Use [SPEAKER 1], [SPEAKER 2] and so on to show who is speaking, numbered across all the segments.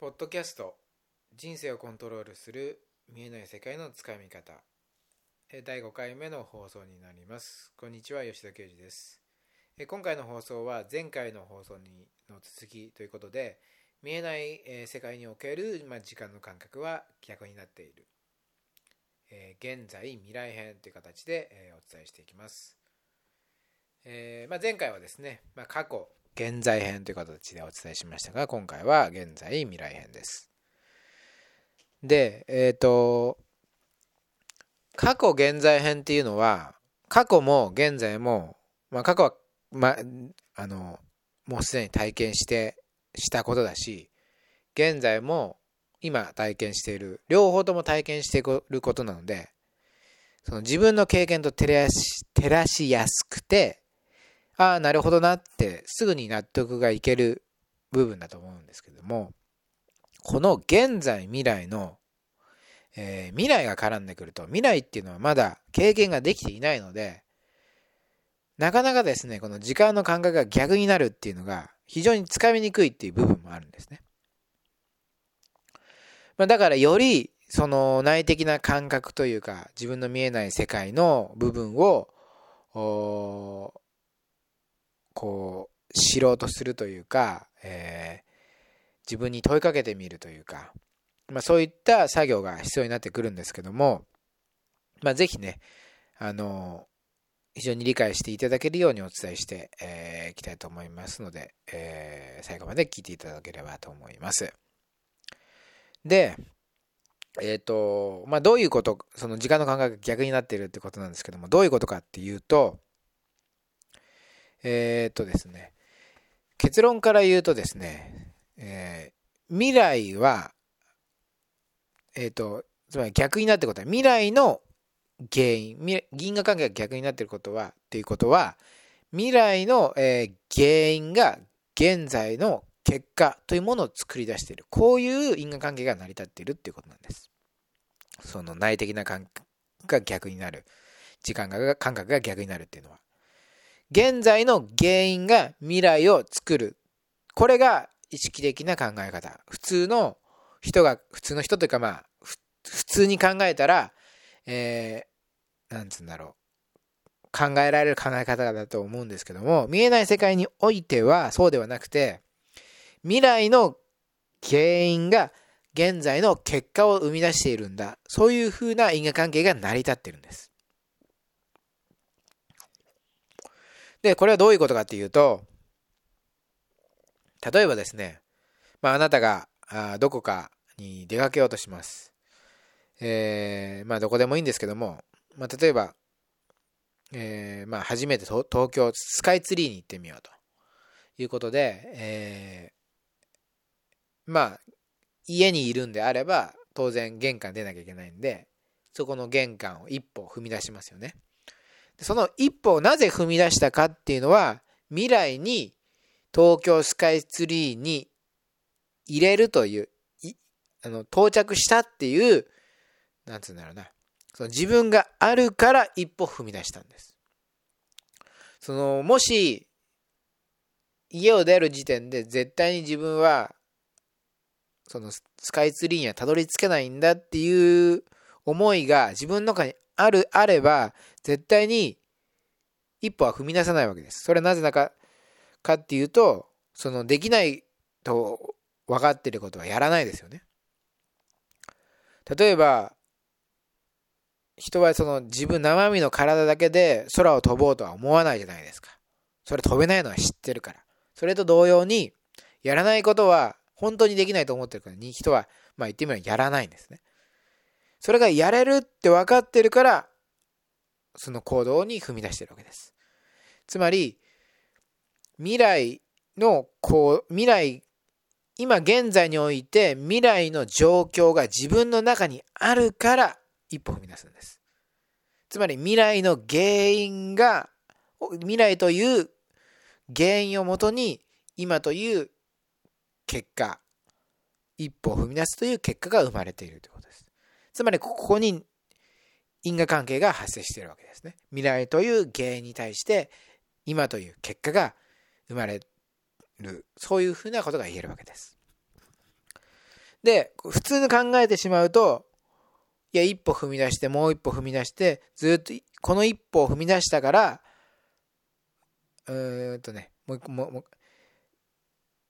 [SPEAKER 1] ポッドキャスト人生をコントロールする見えない世界のつかみ方。第5回目の放送になります。こんにちは吉田啓二です。今回の放送は前回の放送にの続きということで見えない世界における、時間の感覚は逆になっている。現在未来編という形でお伝えしていきます、前回はですね、過去現在編という形でお伝えしましたが、今回は現在未来編です。で、えっ、ー、と、過去現在編っていうのは、過去も現在も、まあ、過去は、まあ、の、もうすでに体験して、したことだし、現在も今体験している、両方とも体験していることなので、その自分の経験と照らし照らしやすくて、ああ、なるほどなってすぐに納得がいける部分だと思うんですけども、この現在未来の、えー、未来が絡んでくると、未来っていうのはまだ経験ができていないので、なかなかですね、この時間の感覚が逆になるっていうのが非常につかみにくいっていう部分もあるんですね。まあ、だからよりその内的な感覚というか自分の見えない世界の部分をこう、知ろうとするというか、えー、自分に問いかけてみるというか、まあ、そういった作業が必要になってくるんですけども、まあ、ぜひね、あの、非常に理解していただけるようにお伝えしてい、えー、きたいと思いますので、えー、最後まで聞いていただければと思います。で、えっ、ー、と、まあ、どういうこと、その時間の感覚が逆になっているってことなんですけども、どういうことかっていうと、えー、っとですね、結論から言うとですね、えー、未来は、えー、っと、つまり逆になってことは、未来の原因、銀河関係が逆になっていることは、っていうことは、未来の、えー、原因が現在の結果というものを作り出している。こういう因果関係が成り立っているっていうことなんです。その内的な感覚が逆になる。時間が感覚が逆になるっていうのは。現在の原因が未来を作る。これが意識的な考え方。普通の人が、普通の人というかまあ、普通に考えたら、えー、なんつうんだろう。考えられる考え方だと思うんですけども、見えない世界においてはそうではなくて、未来の原因が現在の結果を生み出しているんだ。そういうふうな因果関係が成り立っているんです。で、これはどういうことかっていうと、例えばですね、まあ、あなたがあどこかに出かけようとします。えー、まあ、どこでもいいんですけども、まあ、例えば、えー、まあ、初めて東京スカイツリーに行ってみようということで、えー、まあ、家にいるんであれば、当然玄関出なきゃいけないんで、そこの玄関を一歩踏み出しますよね。その一歩をなぜ踏み出したかっていうのは、未来に東京スカイツリーに入れるという、あの到着したっていう、なんつうんだろうな。その自分があるから一歩踏み出したんです。その、もし、家を出る時点で絶対に自分は、そのスカイツリーにはたどり着けないんだっていう思いが自分の中にある、あれば、絶対に一歩は踏み出さないわけです。それはなぜだか、かっていうと、そのできないと分かってることはやらないですよね。例えば、人はその自分生身の体だけで空を飛ぼうとは思わないじゃないですか。それ飛べないのは知ってるから。それと同様に、やらないことは本当にできないと思ってるからに人は、まあ言ってみればやらないんですね。それがやれるって分かってるから、その行動に踏み出してるわけです。つまり、未来の、こう、未来、今現在において未来の状況が自分の中にあるから一歩踏み出すんです。つまり未来の原因が、未来という原因をもとに今という結果、一歩を踏み出すという結果が生まれているということ。つまりここに因果関係が発生しているわけですね。未来という原因に対して今という結果が生まれる。そういうふうなことが言えるわけです。で、普通に考えてしまうと、いや、一歩踏み出して、もう一歩踏み出して、ずっと、この一歩を踏み出したから、うーんとね、もう一個、もう、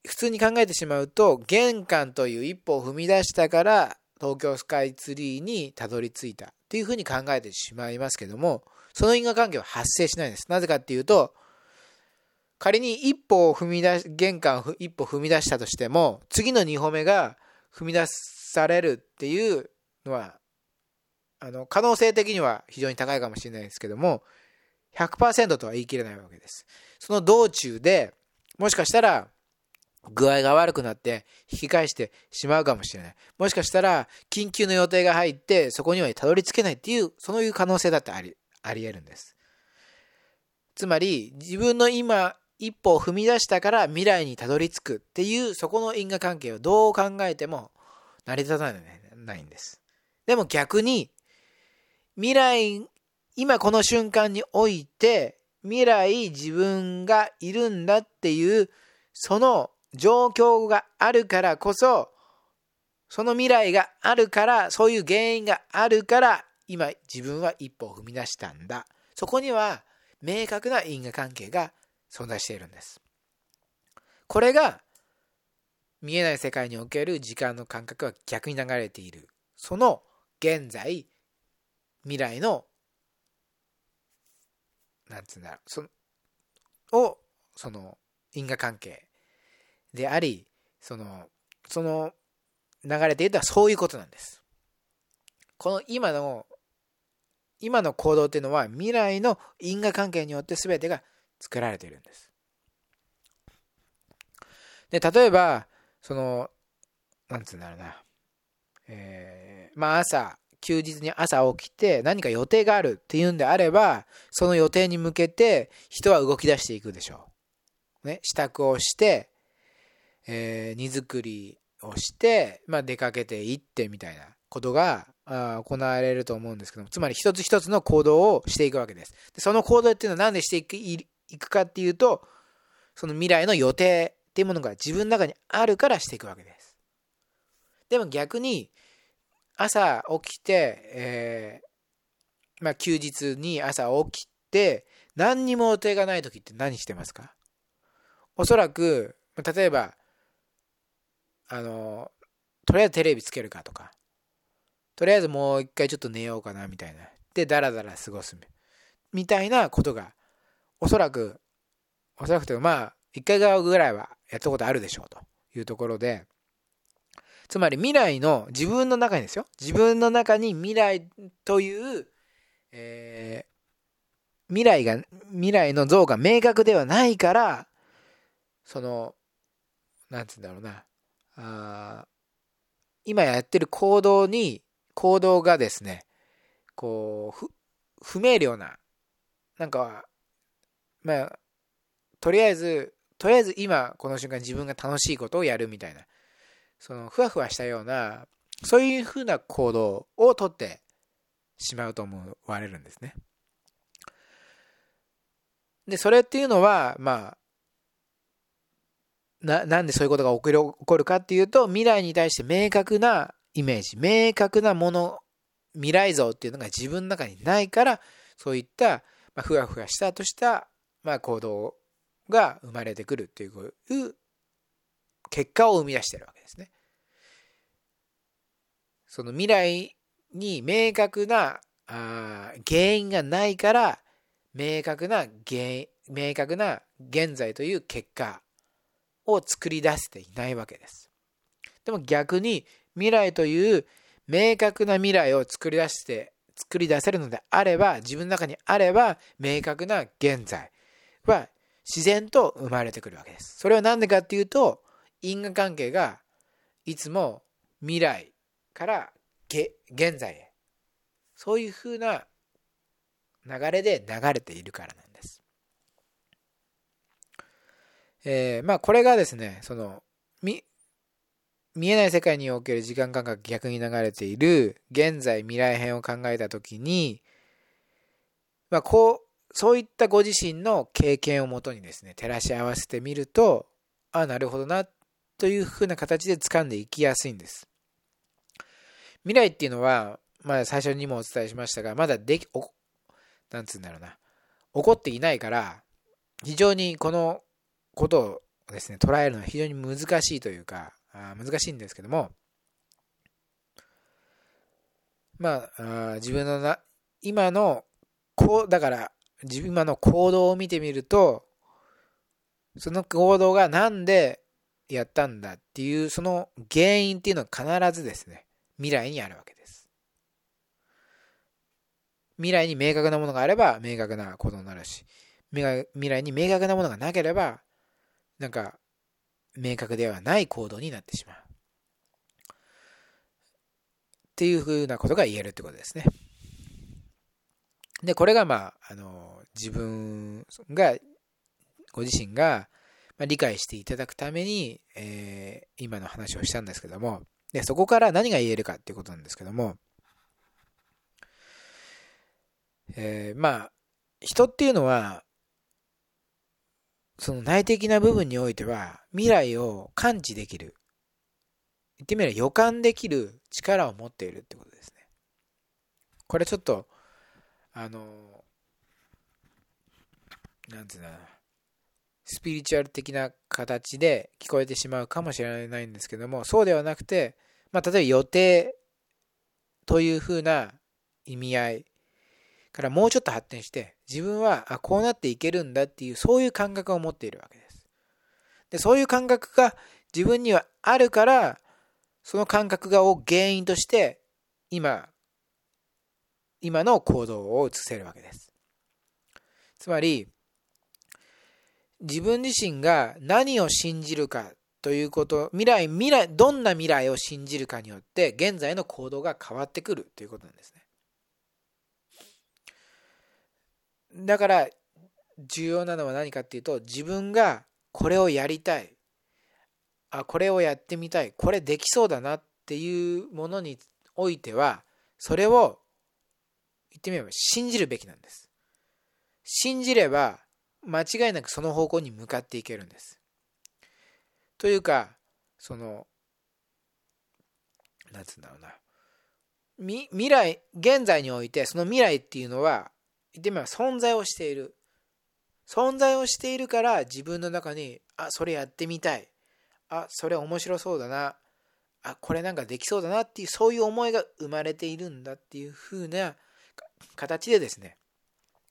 [SPEAKER 1] 普通に考えてしまうと、玄関という一歩を踏み出したから、東京スカイツリーにたどり着いたっていうふうに考えてしまいますけども、その因果関係は発生しないです。なぜかっていうと、仮に一歩を踏み出し、玄関を一歩踏み出したとしても、次の2歩目が踏み出されるっていうのは、あの、可能性的には非常に高いかもしれないですけども、100%とは言い切れないわけです。その道中で、もしかしたら、具合が悪くなって引き返してしまうかもしれない。もしかしたら、緊急の予定が入って、そこにはたどり着けないっていう、そういう可能性だってあり、あり得るんです。つまり、自分の今、一歩を踏み出したから未来にたどり着くっていうそこの因果関係をどう考えても成り立たないんです。でも逆に未来、今この瞬間において未来自分がいるんだっていうその状況があるからこそその未来があるからそういう原因があるから今自分は一歩を踏み出したんだ。そこには明確な因果関係が存在しているんです。これが見えない世界における時間の感覚は逆に流れている。その現在、未来の、なんつうんだろう、その、を、その因果関係であり、その、その流れで言うとそういうことなんです。この今の、今の行動っていうのは未来の因果関係によって全てが作られているんです。で、例えば、その、なんつうんだろうな。えー、まあ朝、休日に朝起きて何か予定があるっていうんであれば、その予定に向けて人は動き出していくでしょう。ね、支度をして、えー、荷造りをして、まあ出かけていってみたいなことがあ行われると思うんですけども、つまり一つ一つの行動をしていくわけです。でその行動っていうのは何でしていくいくかっていうと、その未来の予定っていうものが自分の中にあるからしていくわけです。でも逆に、朝起きて、えー、まあ休日に朝起きて、何にも予定がない時って何してますか？おそらく、例えば、あの、とりあえずテレビつけるかとか、とりあえずもう一回ちょっと寝ようかなみたいな。で、だらだら過ごすみ。たいなことがおそらく、おそらくというか、まあ、1回ぐらいはやったことあるでしょうと。いうところで、つまり未来の自分の中にですよ。自分の中に未来という、えー、未来が、未来の像が明確ではないから、その、なんつうんだろうな、あ今やってる行動に、行動がですね、こう、不明瞭な、なんか、まあ、とりあえず、とりあえず今この瞬間自分が楽しいことをやるみたいな、そのふわふわしたような、そういうふうな行動をとってしまうと思われるんですね。で、それっていうのは、まあ、な、なんでそういうことが起こる起こるかっていうと、未来に対して明確なイメージ、明確なもの、未来像っていうのが自分の中にないから、そういった、まあ、ふわふわしたとしたまあ、行動が生まれてくるっていう結果を生み出してるわけですね。その未来に明確なあ原因がないから明確な原因明確な現在という結果を作り出せていないわけです。でも逆に未来という明確な未来を作り出して作り出せるのであれば自分の中にあれば明確な現在は自然と生まれてくるわけです。それは何でかっていうと、因果関係がいつも未来から現在へ、そういうふうな流れで流れているからなんです。えー、まあこれがですね、その、見えない世界における時間感覚逆に流れている現在未来編を考えたときに、まあこう、そういったご自身の経験をもとにですね、照らし合わせてみると、ああ、なるほどな、というふうな形で掴んでいきやすいんです。未来っていうのは、まあ最初にもお伝えしましたが、まだでき、お、なんつうんだろうな、起こっていないから、非常にこのことをですね、捉えるのは非常に難しいというか、あ難しいんですけども、まあ、あ自分のな、今の、こう、だから、自分の行動を見てみると、その行動がなんでやったんだっていう、その原因っていうのは必ずですね、未来にあるわけです。未来に明確なものがあれば明確な行動になるし、未来に明確なものがなければ、なんか、明確ではない行動になってしまう。っていうふうなことが言えるってことですね。で、これがまあ、あの、自分が、ご自身が、まあ、理解していただくために、えー、今の話をしたんですけども、で、そこから何が言えるかっていうことなんですけども、えー、まあ、人っていうのは、その内的な部分においては、未来を感知できる。言ってみれば予感できる力を持っているってことですね。これちょっと、あの、なんつうのスピリチュアル的な形で聞こえてしまうかもしれないんですけども、そうではなくて、まあ、例えば予定というふうな意味合いからもうちょっと発展して、自分はあこうなっていけるんだっていう、そういう感覚を持っているわけです。で、そういう感覚が自分にはあるから、その感覚がを原因として、今、今の行動を移せるわけです。つまり、自分自身が何を信じるかということ、未来、未来、どんな未来を信じるかによって、現在の行動が変わってくるということなんですね。だから、重要なのは何かっていうと、自分がこれをやりたい。あ、これをやってみたい。これできそうだなっていうものにおいては、それを言ってみれば信じるべきなんです。信じれば、間違いなくその方向に向かっていけるんです。というか、その、なんつうんだろうな。未来、現在において、その未来っていうのは、言ってみれば存在をしている。存在をしているから自分の中に、あ、それやってみたい。あ、それ面白そうだな。あ、これなんかできそうだなっていう、そういう思いが生まれているんだっていう風な形でですね、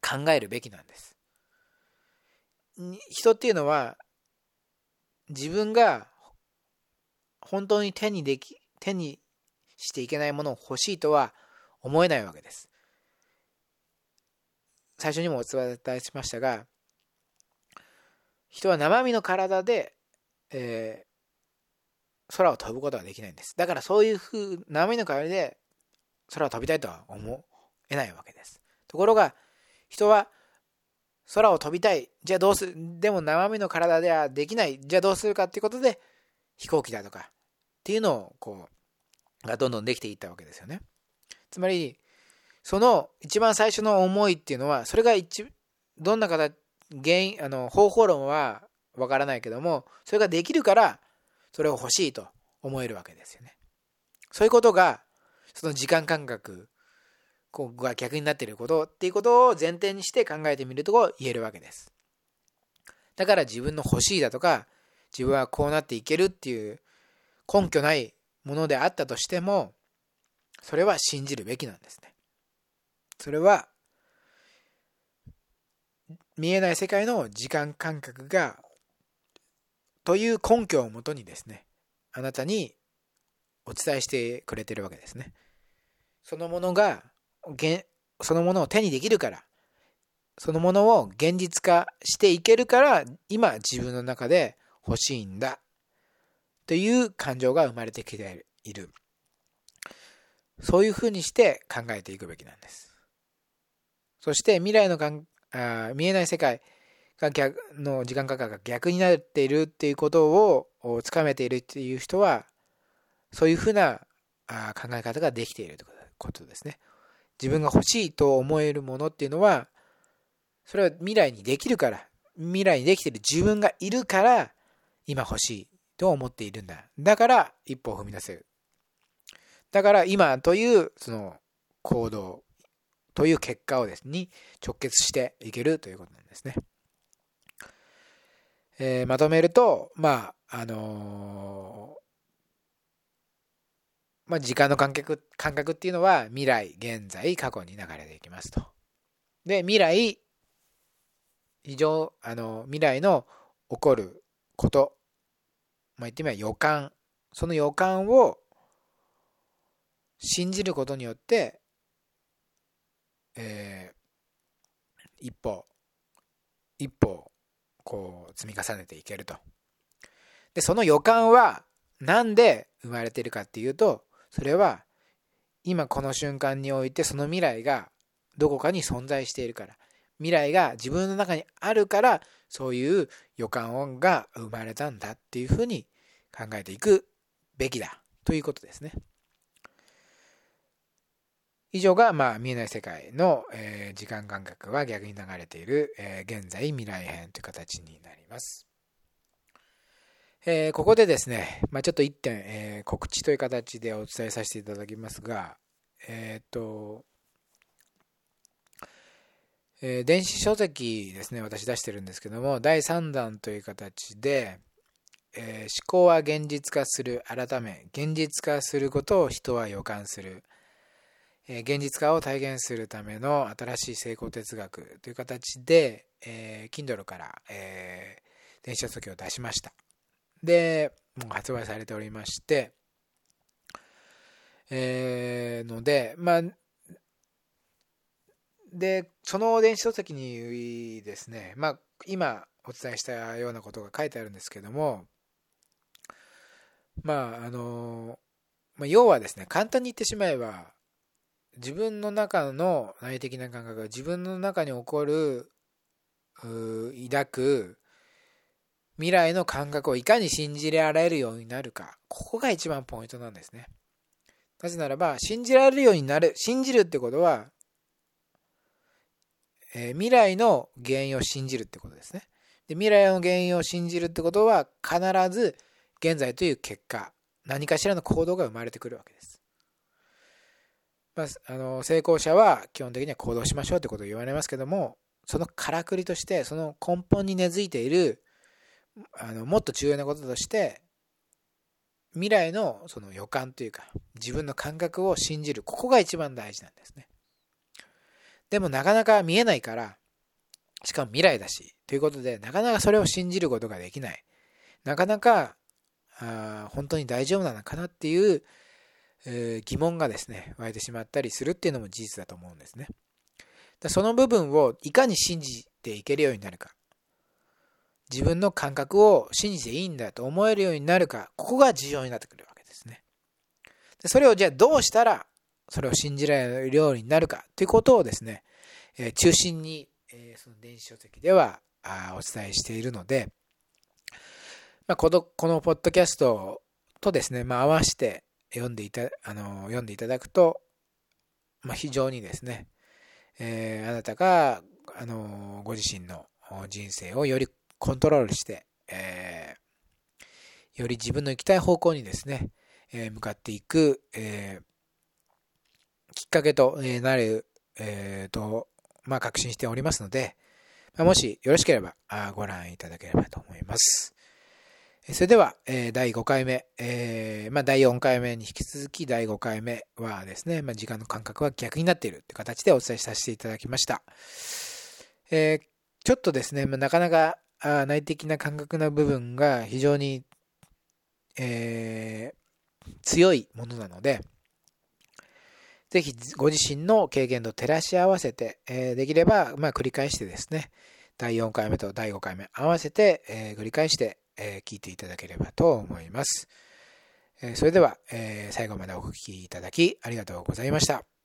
[SPEAKER 1] 考えるべきなんです。人っていうのは自分が本当に手にでき手にしていけないものを欲しいとは思えないわけです。最初にもお伝えしましたが人は生身の体で、えー、空を飛ぶことができないんです。だからそういうふう生身の体で空を飛びたいとは思えないわけです。ところが人は空を飛びたい。じゃあどうするでも生身の体ではできない。じゃあどうするかっていうことで、飛行機だとかっていうのを、こう、がどんどんできていったわけですよね。つまり、その一番最初の思いっていうのは、それが一、どんな形、原因、あの、方法論はわからないけども、それができるから、それを欲しいと思えるわけですよね。そういうことが、その時間感覚ここが逆になっていることっていうことを前提にして考えてみると言えるわけです。だから自分の欲しいだとか、自分はこうなっていけるっていう根拠ないものであったとしても、それは信じるべきなんですね。それは、見えない世界の時間感覚が、という根拠をもとにですね、あなたにお伝えしてくれてるわけですね。そのものがそのものを手にできるから、そのものを現実化していけるから、今自分の中で欲しいんだ。という感情が生まれてきている。そういうふうにして考えていくべきなんです。そして未来のあ見えない世界が逆の時間価格が逆になっているっていうことをつかめているっていう人は、そういうふうな考え方ができているということですね。自分が欲しいと思えるものっていうのは、それは未来にできるから、未来にできてる自分がいるから、今欲しいと思っているんだ。だから、一歩を踏み出せる。だから今というその行動という結果をですね、直結していけるということなんですね。えー、まとめると、まあ、あのー、まあ、時間の感覚、感覚っていうのは未来、現在、過去に流れていきますと。で、未来、非常、あの、未来の起こること、まあ、言ってみれば予感、その予感を信じることによって、えー、一歩、一歩、こう、積み重ねていけると。で、その予感は、なんで生まれてるかっていうと、それは、今この瞬間においてその未来がどこかに存在しているから。未来が自分の中にあるから、そういう予感音が生まれたんだっていうふうに考えていくべきだということですね。以上が、まあ、見えない世界の、えー、時間感覚は逆に流れている、えー、現在未来編という形になります。えー、ここでですね、まあ、ちょっと一点、え告知という形でお伝えさせていただきますが、えっと、え電子書籍ですね、私出してるんですけども、第3弾という形で、え思考は現実化する、改め、現実化することを人は予感する。現実化を体現するための新しい成功哲学という形で、えー、Kindle から、えー、電子書籍を出しました。で、もう発売されておりまして、えー、ので、まあ、で、その電子書籍にですね、まあ、今お伝えしたようなことが書いてあるんですけども、まあ、あの、まあ、要はですね、簡単に言ってしまえば、自分の中の内的な感覚が自分の中に起こる抱く未来の感覚をいかに信じられるようになるか。ここが一番ポイントなんですね。なぜならば信じられるようになる信じるってことは、えー、未来の原因を信じるってことですね。で未来の原因を信じるってことは必ず現在という結果何かしらの行動が生まれてくるわけです。まあ、あの成功者は基本的には行動しましょうってことを言われますけどもそのからくりとしてその根本に根付いているあのもっと重要なこととして未来のその予感というか自分の感覚を信じるここが一番大事なんですね。でもなかなか見えないからしかも未来だしということでなかなかそれを信じることができない。なかなかあ本当に大丈夫なのかなっていうえ、疑問がですね、湧いてしまったりするっていうのも事実だと思うんですね。その部分をいかに信じていけるようになるか。自分の感覚を信じていいんだと思えるようになるか。ここが重要になってくるわけですね。でそれをじゃあどうしたらそれを信じられるようになるかということをですね、え、中心に、え、その電子書籍ではあお伝えしているので、ま、このこのポッドキャストとですね、まあ、合わせて、読んでいた、あの、読んでいただくと、まあ、非常にですね、えー、あなたが、あの、ご自身の人生をよりコントロールして、えー、より自分の行きたい方向にですね、えー、向かっていく、えー、きっかけとなる、えー、と、まあ、確信しておりますので、もしよろしければご覧いただければと思います。それでは、えー、第5回目、えー、まあ、第4回目に引き続き第5回目はですね、まあ、時間の感覚は逆になっているという形でお伝えさせていただきました。えー、ちょっとですね、まあ、なかなかあ内的な感覚の部分が非常に、え強いものなので、ぜひご自身の経験と照らし合わせて、えできれば、ま、繰り返してですね、第4回目と第5回目合わせて、え繰り返して、え聞いていただければと思います。えそれでは、え最後までお聴きいただきありがとうございました。